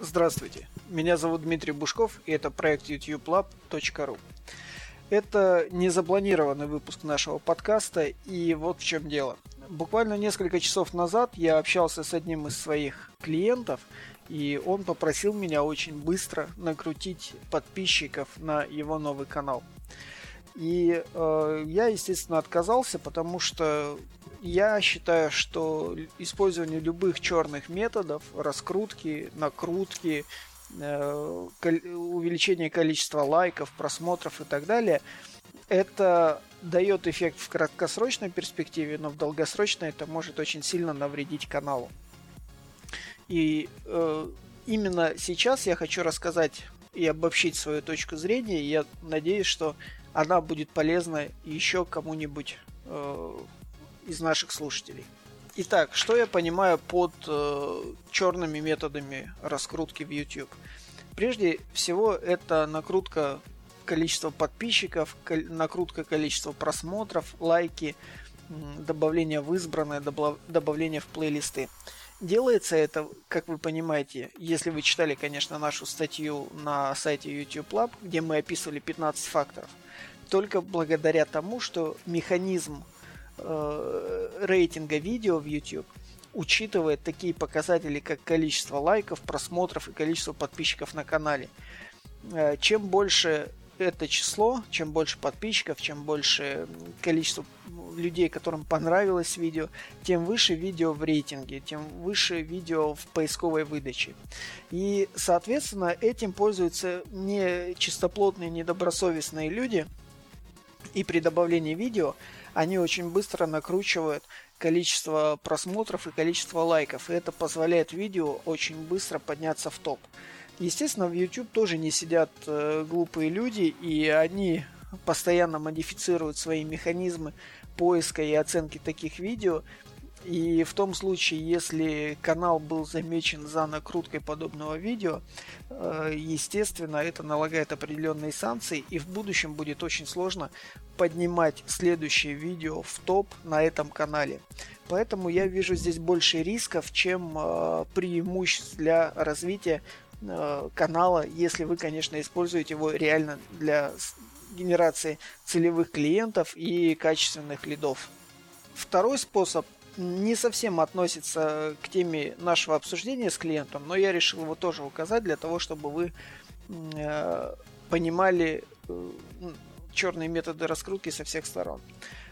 Здравствуйте, меня зовут Дмитрий Бушков, и это проект youtubelab.ru. Это незапланированный выпуск нашего подкаста, и вот в чем дело. Буквально несколько часов назад я общался с одним из своих клиентов, и он попросил меня очень быстро накрутить подписчиков на его новый канал. И э, я, естественно, отказался, потому что я считаю, что использование любых черных методов, раскрутки, накрутки, э, увеличение количества лайков, просмотров и так далее, это дает эффект в краткосрочной перспективе, но в долгосрочной это может очень сильно навредить каналу. И э, именно сейчас я хочу рассказать и обобщить свою точку зрения. И я надеюсь, что она будет полезна еще кому-нибудь э, из наших слушателей. Итак, что я понимаю под э, черными методами раскрутки в YouTube? Прежде всего, это накрутка количества подписчиков, накрутка количества просмотров, лайки, добавление в избранное, добавление в плейлисты. Делается это, как вы понимаете, если вы читали, конечно, нашу статью на сайте YouTube Lab, где мы описывали 15 факторов, только благодаря тому, что механизм э, рейтинга видео в YouTube учитывает такие показатели, как количество лайков, просмотров и количество подписчиков на канале. Э, чем больше это число, чем больше подписчиков, чем больше количество людей, которым понравилось видео, тем выше видео в рейтинге, тем выше видео в поисковой выдаче. И, соответственно, этим пользуются не чистоплотные, недобросовестные люди, и при добавлении видео они очень быстро накручивают количество просмотров и количество лайков, и это позволяет видео очень быстро подняться в топ. Естественно, в YouTube тоже не сидят э, глупые люди, и они постоянно модифицируют свои механизмы поиска и оценки таких видео. И в том случае, если канал был замечен за накруткой подобного видео, э, естественно, это налагает определенные санкции, и в будущем будет очень сложно поднимать следующее видео в топ на этом канале. Поэтому я вижу здесь больше рисков, чем э, преимуществ для развития канала, если вы, конечно, используете его реально для генерации целевых клиентов и качественных лидов. Второй способ не совсем относится к теме нашего обсуждения с клиентом, но я решил его тоже указать для того, чтобы вы э, понимали э, черные методы раскрутки со всех сторон.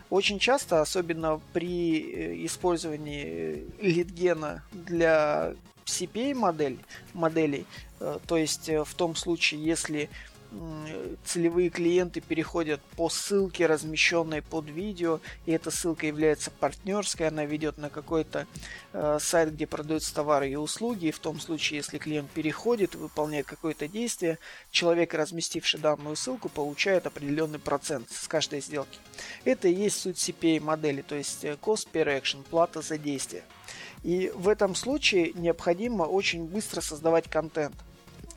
Очень часто, особенно при э, использовании лидгена для CPA модель, моделей, э, то есть э, в том случае, если целевые клиенты переходят по ссылке, размещенной под видео, и эта ссылка является партнерской, она ведет на какой-то э, сайт, где продаются товары и услуги, и в том случае, если клиент переходит, выполняет какое-то действие, человек, разместивший данную ссылку, получает определенный процент с каждой сделки. Это и есть суть CPA модели, то есть cost per action, плата за действие. И в этом случае необходимо очень быстро создавать контент.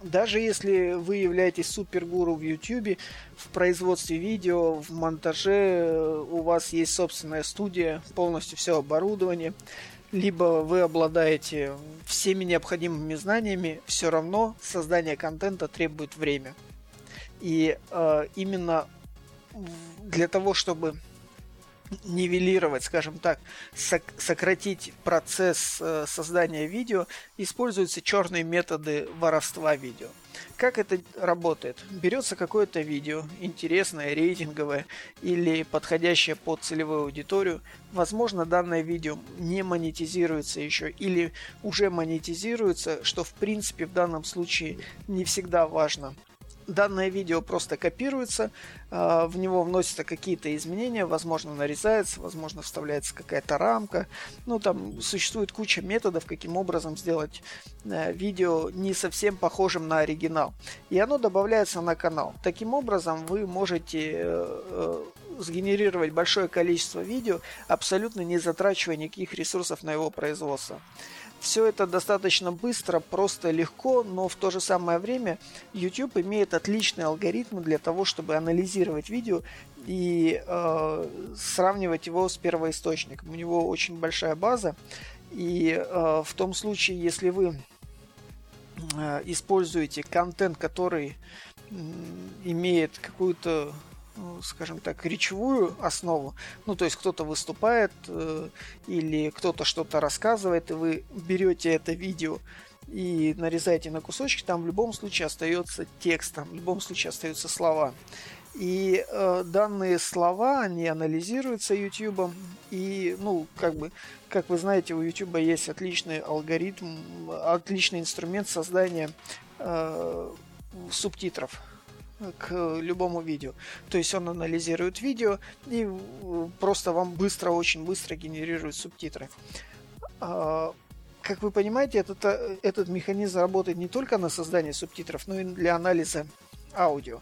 Даже если вы являетесь супергуру в YouTube, в производстве видео, в монтаже, у вас есть собственная студия, полностью все оборудование, либо вы обладаете всеми необходимыми знаниями, все равно создание контента требует время. И э, именно для того, чтобы нивелировать, скажем так, сократить процесс э, создания видео, используются черные методы воровства видео. Как это работает? Берется какое-то видео, интересное, рейтинговое или подходящее под целевую аудиторию. Возможно, данное видео не монетизируется еще или уже монетизируется, что в принципе в данном случае не всегда важно данное видео просто копируется, а, в него вносятся какие-то изменения, возможно, нарезается, возможно, вставляется какая-то рамка. Ну, там существует куча методов, каким образом сделать э, видео не совсем похожим на оригинал. И оно добавляется на канал. Таким образом, вы можете э, э, сгенерировать большое количество видео, абсолютно не затрачивая никаких ресурсов на его производство. Все это достаточно быстро, просто легко, но в то же самое время YouTube имеет отличные алгоритмы для того, чтобы анализировать видео и э, сравнивать его с первоисточником. У него очень большая база, и э, в том случае, если вы э, используете контент, который имеет какую-то скажем так, речевую основу. Ну, то есть кто-то выступает э, или кто-то что-то рассказывает, и вы берете это видео и нарезаете на кусочки, там в любом случае остается текст, там в любом случае остаются слова. И э, данные слова, они анализируются YouTube. И, ну, как бы, как вы знаете, у YouTube есть отличный алгоритм, отличный инструмент создания э, субтитров к любому видео. То есть он анализирует видео и э, просто вам быстро, очень быстро генерирует субтитры. А, как вы понимаете, этот, э, этот механизм работает не только на создание субтитров, но и для анализа аудио.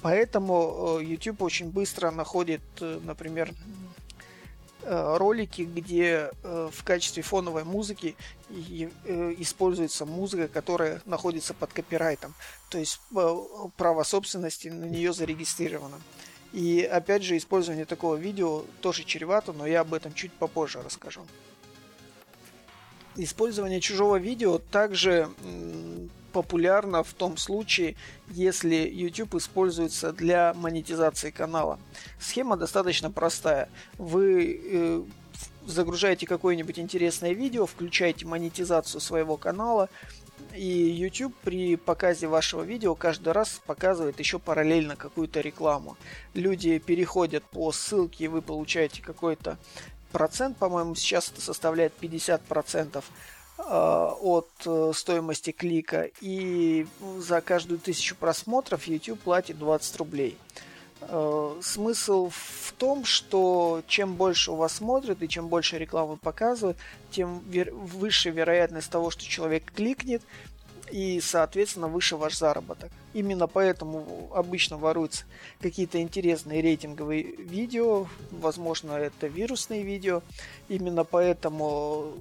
Поэтому э, YouTube очень быстро находит, например, ролики, где в качестве фоновой музыки используется музыка, которая находится под копирайтом то есть э, право собственности на нее зарегистрировано. И опять же, использование такого видео тоже чревато, но я об этом чуть попозже расскажу. Использование чужого видео также популярно в том случае, если YouTube используется для монетизации канала. Схема достаточно простая. Вы э, загружаете какое-нибудь интересное видео, включаете монетизацию своего канала, и YouTube при показе вашего видео каждый раз показывает еще параллельно какую-то рекламу. Люди переходят по ссылке, и вы получаете какой-то процент, по-моему, сейчас это составляет 50% процентов от э, стоимости клика. И за каждую тысячу просмотров YouTube платит 20 рублей. Э, смысл в том, что чем больше у вас смотрят и чем больше рекламы показывают, тем вер- выше вероятность того, что человек кликнет, и, соответственно, выше ваш заработок. Именно поэтому обычно воруются какие-то интересные рейтинговые видео, возможно, это вирусные видео. Именно поэтому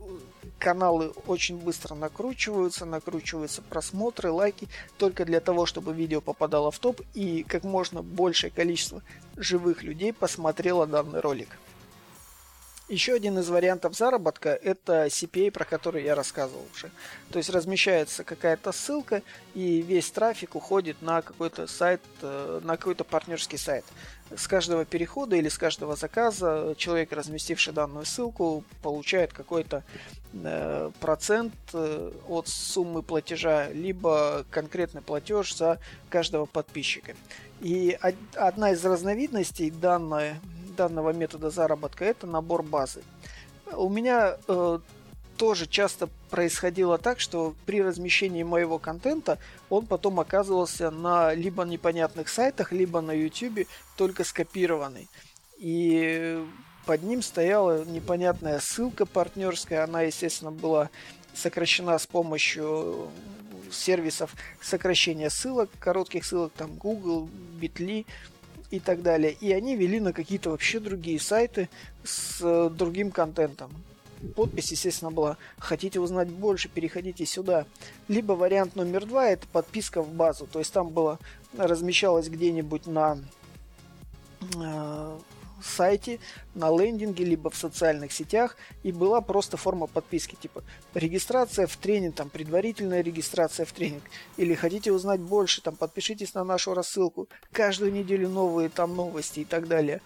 каналы очень быстро накручиваются, накручиваются просмотры, лайки, только для того, чтобы видео попадало в топ и как можно большее количество живых людей посмотрело данный ролик. Еще один из вариантов заработка – это CPA, про который я рассказывал уже. То есть размещается какая-то ссылка, и весь трафик уходит на какой-то сайт, э, на какой-то партнерский сайт. С каждого перехода или с каждого заказа человек, разместивший данную ссылку, получает какой-то э, процент э, от суммы платежа, либо конкретный платеж за каждого подписчика. И одна из разновидностей данной данного метода заработка это набор базы. У меня э, тоже часто происходило так, что при размещении моего контента он потом оказывался на либо непонятных сайтах, либо на YouTube только скопированный. И под ним стояла непонятная ссылка партнерская. Она, естественно, была сокращена с помощью сервисов сокращения ссылок, коротких ссылок, там Google, Bitly и так далее. И они вели на какие-то вообще другие сайты с э, другим контентом. Подпись, естественно, была «Хотите узнать больше, переходите сюда». Либо вариант номер два – это подписка в базу. То есть там было, размещалось где-нибудь на э, сайте, на лендинге, либо в социальных сетях, и была просто форма подписки, типа регистрация в тренинг, там предварительная регистрация в тренинг, или хотите узнать больше, там подпишитесь на нашу рассылку, каждую неделю новые там новости и так далее.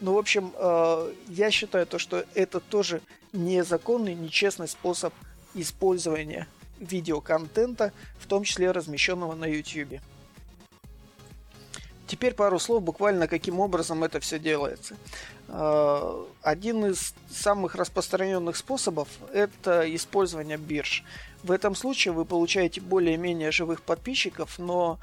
Ну, в общем, э, я считаю то, что это тоже незаконный, нечестный способ использования видеоконтента, в том числе размещенного на YouTube. Теперь пару слов буквально, каким образом это все делается. А, один из самых распространенных способов – это использование бирж. В этом случае вы получаете более-менее живых подписчиков, но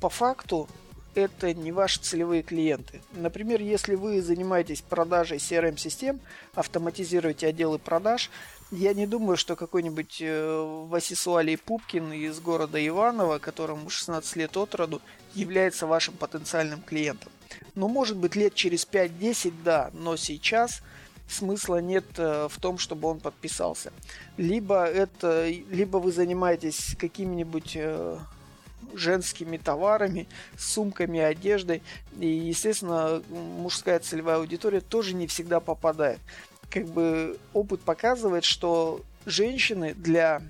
по факту это не ваши целевые клиенты. Например, если вы занимаетесь продажей CRM-систем, автоматизируете отделы продаж, я не думаю, что какой-нибудь э, Васисуалий Пупкин из города Иваново, которому 16 лет от роду, является вашим потенциальным клиентом. Ну, может быть, лет через 5-10, да, но сейчас смысла нет э, в том, чтобы он подписался. Либо это, либо вы занимаетесь какими-нибудь э, женскими товарами, сумками, одеждой. И, естественно, мужская целевая аудитория тоже не всегда попадает как бы опыт показывает, что женщины для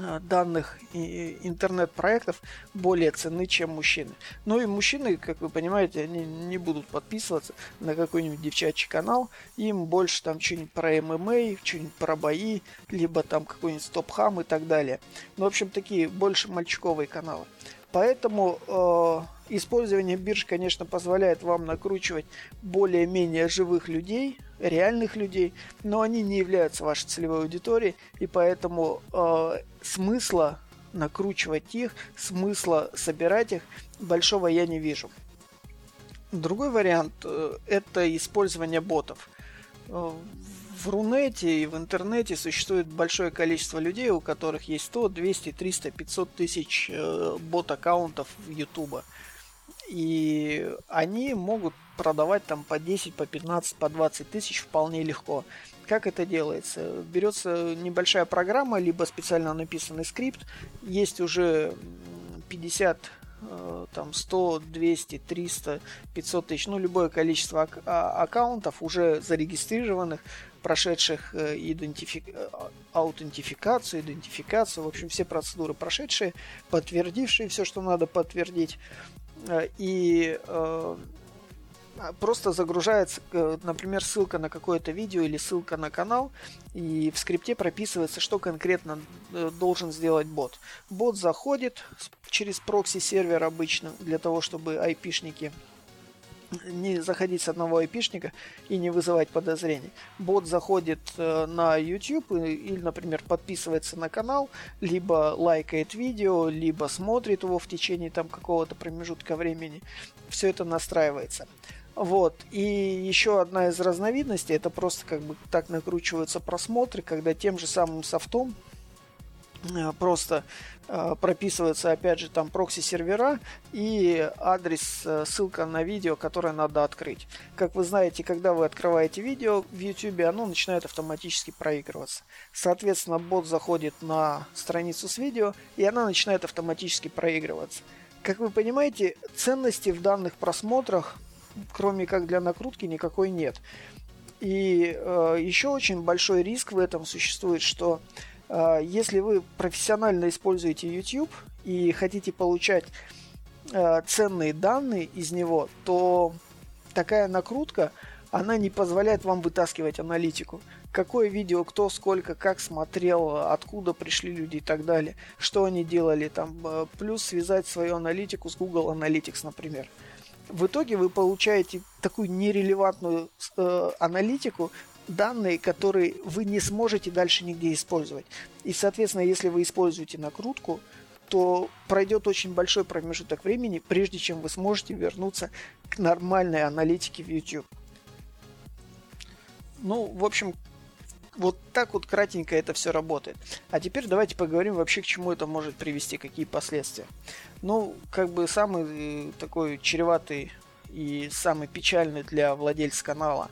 Э, данных интернет-проектов более ценны, чем мужчины. Ну и мужчины, как вы понимаете, они не будут подписываться на какой-нибудь девчачий канал. Им больше там что-нибудь про ММА, что-нибудь про бои, либо там какой-нибудь стоп-хам и так далее. Ну, в общем, такие больше мальчиковые каналы. Поэтому э, использование бирж, конечно, позволяет вам накручивать более-менее живых людей, реальных людей, но они не являются вашей целевой аудиторией, и поэтому э, смысла накручивать их, смысла собирать их большого я не вижу. Другой вариант э, это использование ботов. Э, в Рунете и в интернете существует большое количество людей, у которых есть 100, 200, 300, 500 тысяч э, бот-аккаунтов в YouTube. И они могут продавать там по 10, по 15, по 20 тысяч вполне легко. Как это делается? Берется небольшая программа, либо специально написанный скрипт. Есть уже 50 Э, там 100, 200, 300, 500 тысяч, ну любое количество ак- а- аккаунтов уже зарегистрированных, прошедших э, идентифи- э, аутентификацию, идентификацию, в общем все процедуры прошедшие, подтвердившие все, что надо подтвердить. И а, просто загружается, например, ссылка на какое-то видео или ссылка на канал, и в скрипте прописывается, что конкретно э, должен сделать бот. Бот заходит через прокси-сервер обычно, для того, чтобы айпишники не заходить с одного айпишника и не вызывать подозрений. Бот заходит э, на YouTube или, например, подписывается на канал, либо лайкает видео, либо смотрит его в течение там какого-то промежутка времени. Все это настраивается. Вот. И еще одна из разновидностей, это просто как бы так накручиваются просмотры, когда тем же самым софтом просто э, прописывается опять же там прокси-сервера и адрес, э, ссылка на видео, которое надо открыть. Как вы знаете, когда вы открываете видео в YouTube, оно начинает автоматически проигрываться. Соответственно, бот заходит на страницу с видео, и она начинает автоматически проигрываться. Как вы понимаете, ценности в данных просмотрах кроме как для накрутки, никакой нет. И э, еще очень большой риск в этом существует, что э, если вы профессионально используете YouTube и хотите получать э, ценные данные из него, то такая накрутка, она не позволяет вам вытаскивать аналитику. Какое видео, кто, сколько, как смотрел, откуда пришли люди и так далее, что они делали там, э, плюс связать свою аналитику с Google Analytics, например. В итоге вы получаете такую нерелевантную э, аналитику, данные, которые вы не сможете дальше нигде использовать. И, соответственно, если вы используете накрутку, то пройдет очень большой промежуток времени, прежде чем вы сможете вернуться к нормальной аналитике в YouTube. Ну, в общем, вот так вот кратенько это все работает. А теперь давайте поговорим вообще, к чему это может привести, какие последствия. Ну, как бы самый э, такой чреватый и самый печальный для владельца канала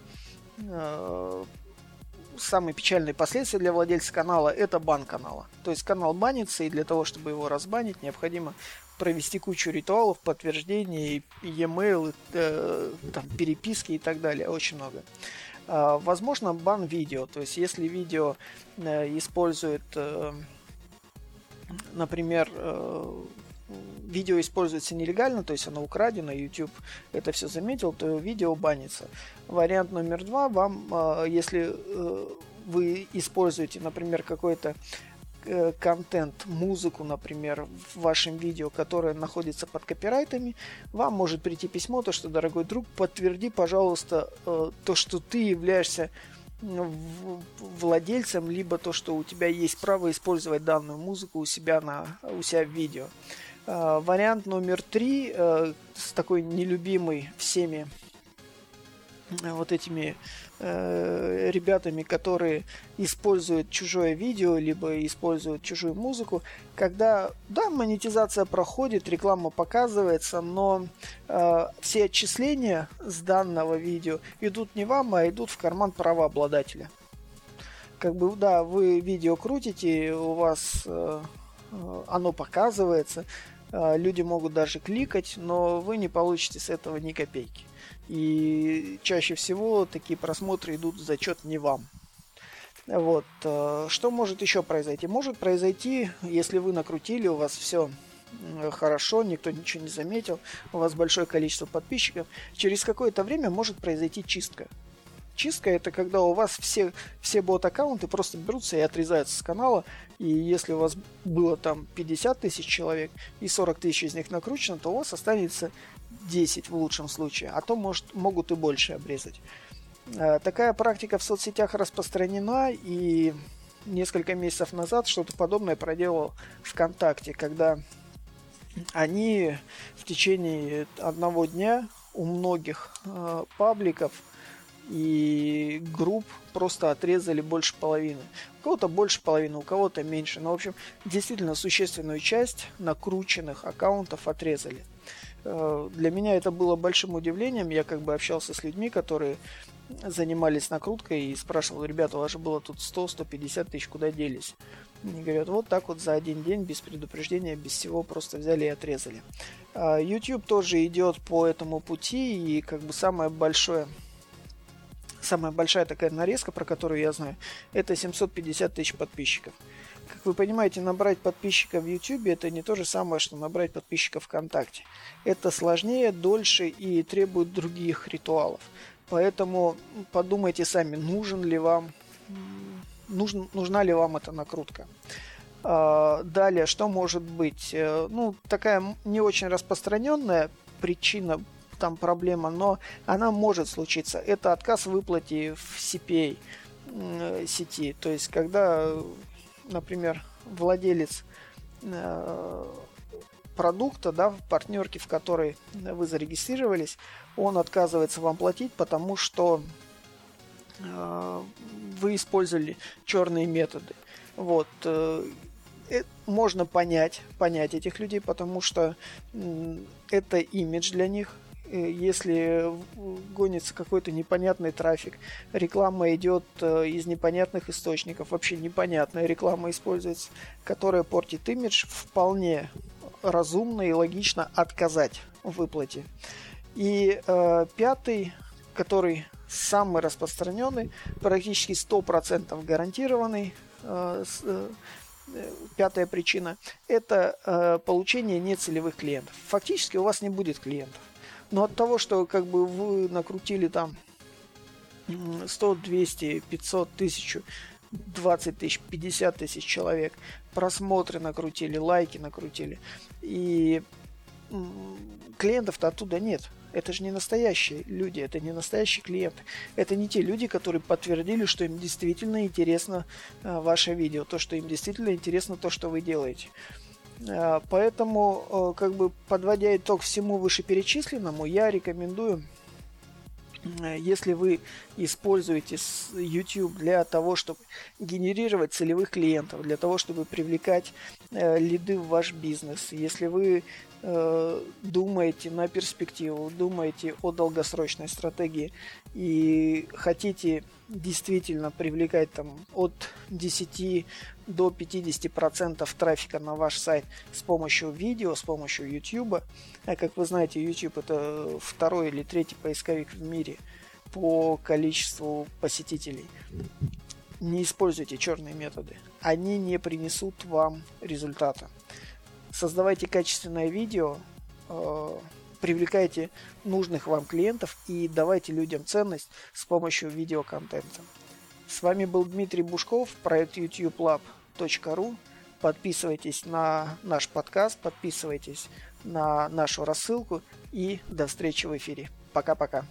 самые печальные последствия для владельца канала это бан канала. То есть канал банится, и для того, чтобы его разбанить, необходимо провести кучу ритуалов, подтверждений, e-mail, э, там, переписки и так далее. Очень много. А, возможно, бан видео. То есть, если видео э, использует, э, например, э, видео используется нелегально, то есть оно украдено, YouTube это все заметил, то видео банится. Вариант номер два, вам, если вы используете, например, какой-то Э, контент, музыку, например, в вашем видео, которое находится под копирайтами, вам может прийти письмо, то что, дорогой друг, подтверди, пожалуйста, э, то, что ты являешься владельцем, либо то, что у тебя есть право использовать данную музыку у себя, на, у себя в видео. Э, вариант номер три, с такой нелюбимой всеми вот этими э, ребятами, которые используют чужое видео, либо используют чужую музыку, когда, да, монетизация проходит, реклама показывается, но э, все отчисления с данного видео идут не вам, а идут в карман правообладателя. Как бы, да, вы видео крутите, у вас э, э оно показывается, э, люди могут даже кликать, но вы не получите с этого ни копейки. И чаще всего такие просмотры идут в зачет не вам. Вот. Э, что может еще произойти? Может произойти, если вы накрутили, у вас все хорошо, никто ничего не заметил, у вас большое количество подписчиков, через какое-то время может произойти чистка. Чистка это когда у вас все, все бот-аккаунты просто берутся и отрезаются с канала, и если у вас было там 50 тысяч человек и 40 тысяч из них накручено, то у вас останется 10 в лучшем случае, а то может, могут и больше обрезать. Э, такая практика в соцсетях распространена, и несколько месяцев назад что-то подобное проделал ВКонтакте, когда они в течение одного дня у многих э, пабликов и групп просто отрезали больше половины. У кого-то больше половины, у кого-то меньше. Но, в общем, действительно существенную часть накрученных аккаунтов отрезали. Э, для меня это было большим удивлением. Я как бы общался с людьми, которые занимались накруткой и спрашивал, ребята, у вас же было тут 100-150 тысяч, куда делись? Они говорят, вот так вот за один день, без предупреждения, без всего, просто взяли и отрезали. А, YouTube тоже идет по этому пути, и как бы самое большое самая большая такая нарезка, про которую я знаю, это 750 тысяч подписчиков. Как вы понимаете, набрать подписчиков в YouTube это не то же самое, что набрать подписчиков ВКонтакте. Это сложнее, дольше и требует других ритуалов. Поэтому подумайте сами, нужен ли вам, нужен, нужна ли вам эта накрутка. А, далее, что может быть? Э, ну, такая не очень распространенная причина, там проблема, но она может случиться. Это отказ в выплате в CPA сети. То есть, когда, например, владелец э, продукта, да, в партнерке, в которой вы зарегистрировались, он отказывается вам платить, потому что э, вы использовали черные методы. Вот. Э, можно понять, понять этих людей, потому что это имидж для них. Э, если гонится какой-то непонятный трафик, реклама идет э, из непонятных источников, вообще непонятная реклама используется, которая портит имидж, вполне разумно и логично отказать в выплате. И э, пятый, который самый распространенный, практически 100% гарантированный, э, э, пятая причина, это э, получение нецелевых клиентов. Фактически у вас не будет клиентов. Но от того, что как бы вы накрутили там 100, 200, 500, 1000, 20 тысяч, 50 тысяч человек, просмотры накрутили, лайки накрутили, и клиентов-то оттуда нет. Это же не настоящие люди, это не настоящие клиенты. Это не те люди, которые подтвердили, что им действительно интересно а, ваше видео, то, что им действительно интересно то, что вы делаете. А, поэтому, а, как бы подводя итог всему вышеперечисленному, я рекомендую если вы используете YouTube для того, чтобы генерировать целевых клиентов, для того, чтобы привлекать э, лиды в ваш бизнес, если вы Э, думаете на перспективу, думаете о долгосрочной стратегии и хотите действительно привлекать там от 10 до 50 процентов трафика на ваш сайт с помощью видео, с помощью YouTube. А как вы знаете, YouTube это второй или третий поисковик в мире по количеству посетителей. Не используйте черные методы. Они не принесут вам результата создавайте качественное видео, э, привлекайте нужных вам клиентов и давайте людям ценность с помощью видеоконтента. С вами был Дмитрий Бушков, проект youtubelab.ru. Подписывайтесь на наш подкаст, подписывайтесь на нашу рассылку и до встречи в эфире. Пока-пока.